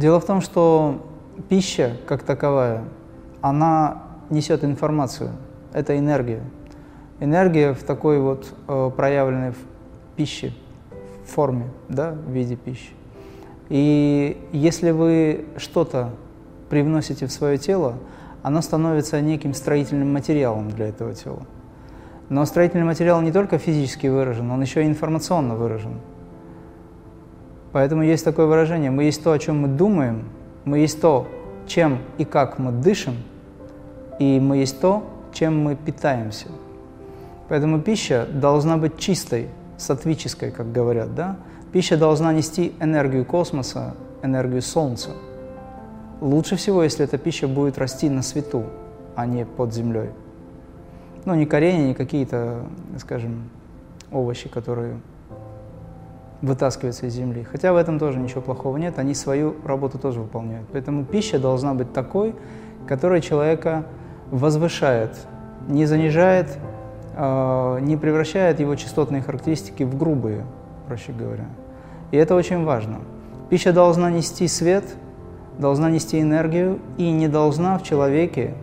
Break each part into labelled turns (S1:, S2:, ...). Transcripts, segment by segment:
S1: Дело в том, что пища как таковая, она несет информацию, это энергия. Энергия в такой вот э, проявленной в пище, в форме, да, в виде пищи. И если вы что-то привносите в свое тело, оно становится неким строительным материалом для этого тела. Но строительный материал не только физически выражен, он еще и информационно выражен. Поэтому есть такое выражение, мы есть то, о чем мы думаем, мы есть то, чем и как мы дышим, и мы есть то, чем мы питаемся. Поэтому пища должна быть чистой, сатвической, как говорят, да? Пища должна нести энергию космоса, энергию Солнца. Лучше всего, если эта пища будет расти на свету, а не под землей. Ну, не коренья, не какие-то, скажем, овощи, которые вытаскиваются из земли. Хотя в этом тоже ничего плохого нет, они свою работу тоже выполняют. Поэтому пища должна быть такой, которая человека возвышает, не занижает, э, не превращает его частотные характеристики в грубые, проще говоря. И это очень важно. Пища должна нести свет, должна нести энергию и не должна в человеке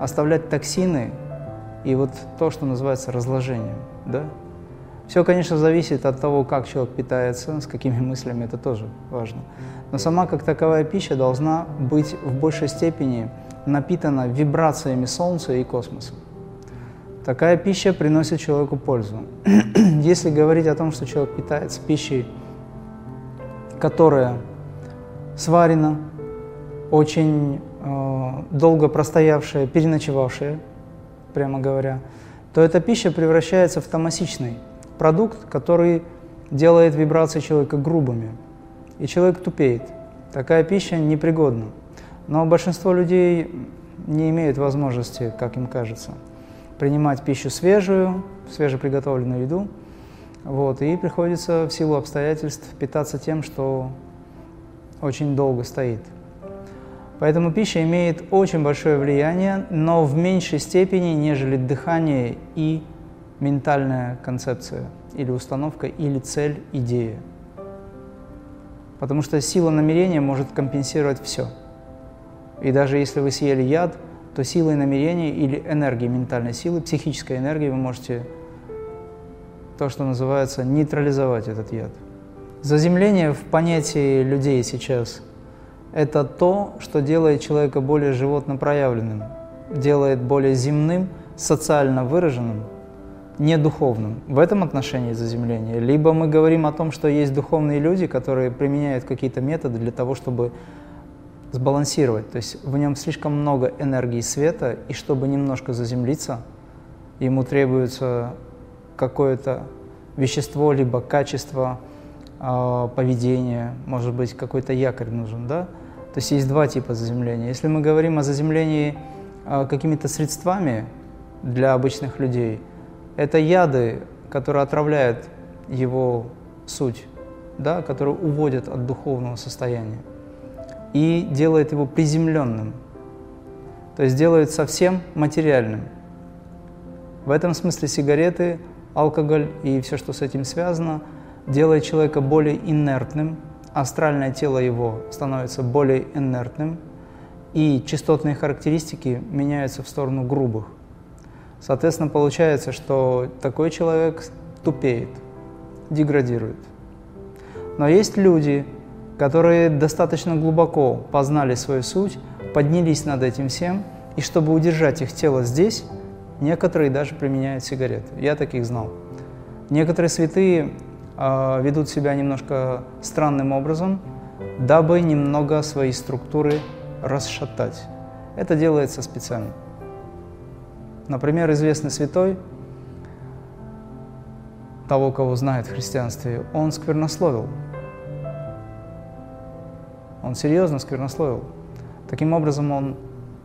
S1: оставлять токсины и вот то, что называется разложением. Да? Все, конечно, зависит от того, как человек питается, с какими мыслями, это тоже важно. Но сама как таковая пища должна быть в большей степени напитана вибрациями Солнца и космоса. Такая пища приносит человеку пользу. Если говорить о том, что человек питается пищей, которая сварена, очень э, долго простоявшая, переночевавшая, прямо говоря, то эта пища превращается в томасичный продукт, который делает вибрации человека грубыми, и человек тупеет. Такая пища непригодна. Но большинство людей не имеют возможности, как им кажется, принимать пищу свежую, свежеприготовленную еду, вот, и приходится в силу обстоятельств питаться тем, что очень долго стоит. Поэтому пища имеет очень большое влияние, но в меньшей степени, нежели дыхание и ментальная концепция или установка, или цель, идея. Потому что сила намерения может компенсировать все. И даже если вы съели яд, то силой намерения или энергией ментальной силы, психической энергией вы можете то, что называется, нейтрализовать этот яд. Заземление в понятии людей сейчас – это то, что делает человека более животно проявленным, делает более земным, социально выраженным – не духовным. В этом отношении заземление. Либо мы говорим о том, что есть духовные люди, которые применяют какие-то методы для того, чтобы сбалансировать. То есть в нем слишком много энергии света, и чтобы немножко заземлиться, ему требуется какое-то вещество, либо качество э, поведения, может быть, какой-то якорь нужен, да? То есть есть два типа заземления. Если мы говорим о заземлении э, какими-то средствами для обычных людей – это яды, которые отравляют его суть, да, которые уводят от духовного состояния и делают его приземленным, то есть делают совсем материальным. В этом смысле сигареты, алкоголь и все, что с этим связано, делает человека более инертным, астральное тело его становится более инертным, и частотные характеристики меняются в сторону грубых. Соответственно, получается, что такой человек тупеет, деградирует. Но есть люди, которые достаточно глубоко познали свою суть, поднялись над этим всем, и чтобы удержать их тело здесь, некоторые даже применяют сигареты. Я таких знал. Некоторые святые э, ведут себя немножко странным образом, дабы немного свои структуры расшатать. Это делается специально. Например, известный святой, того, кого знает в христианстве, он сквернословил. Он серьезно сквернословил. Таким образом, он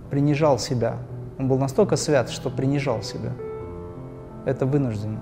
S1: принижал себя. Он был настолько свят, что принижал себя. Это вынужденно.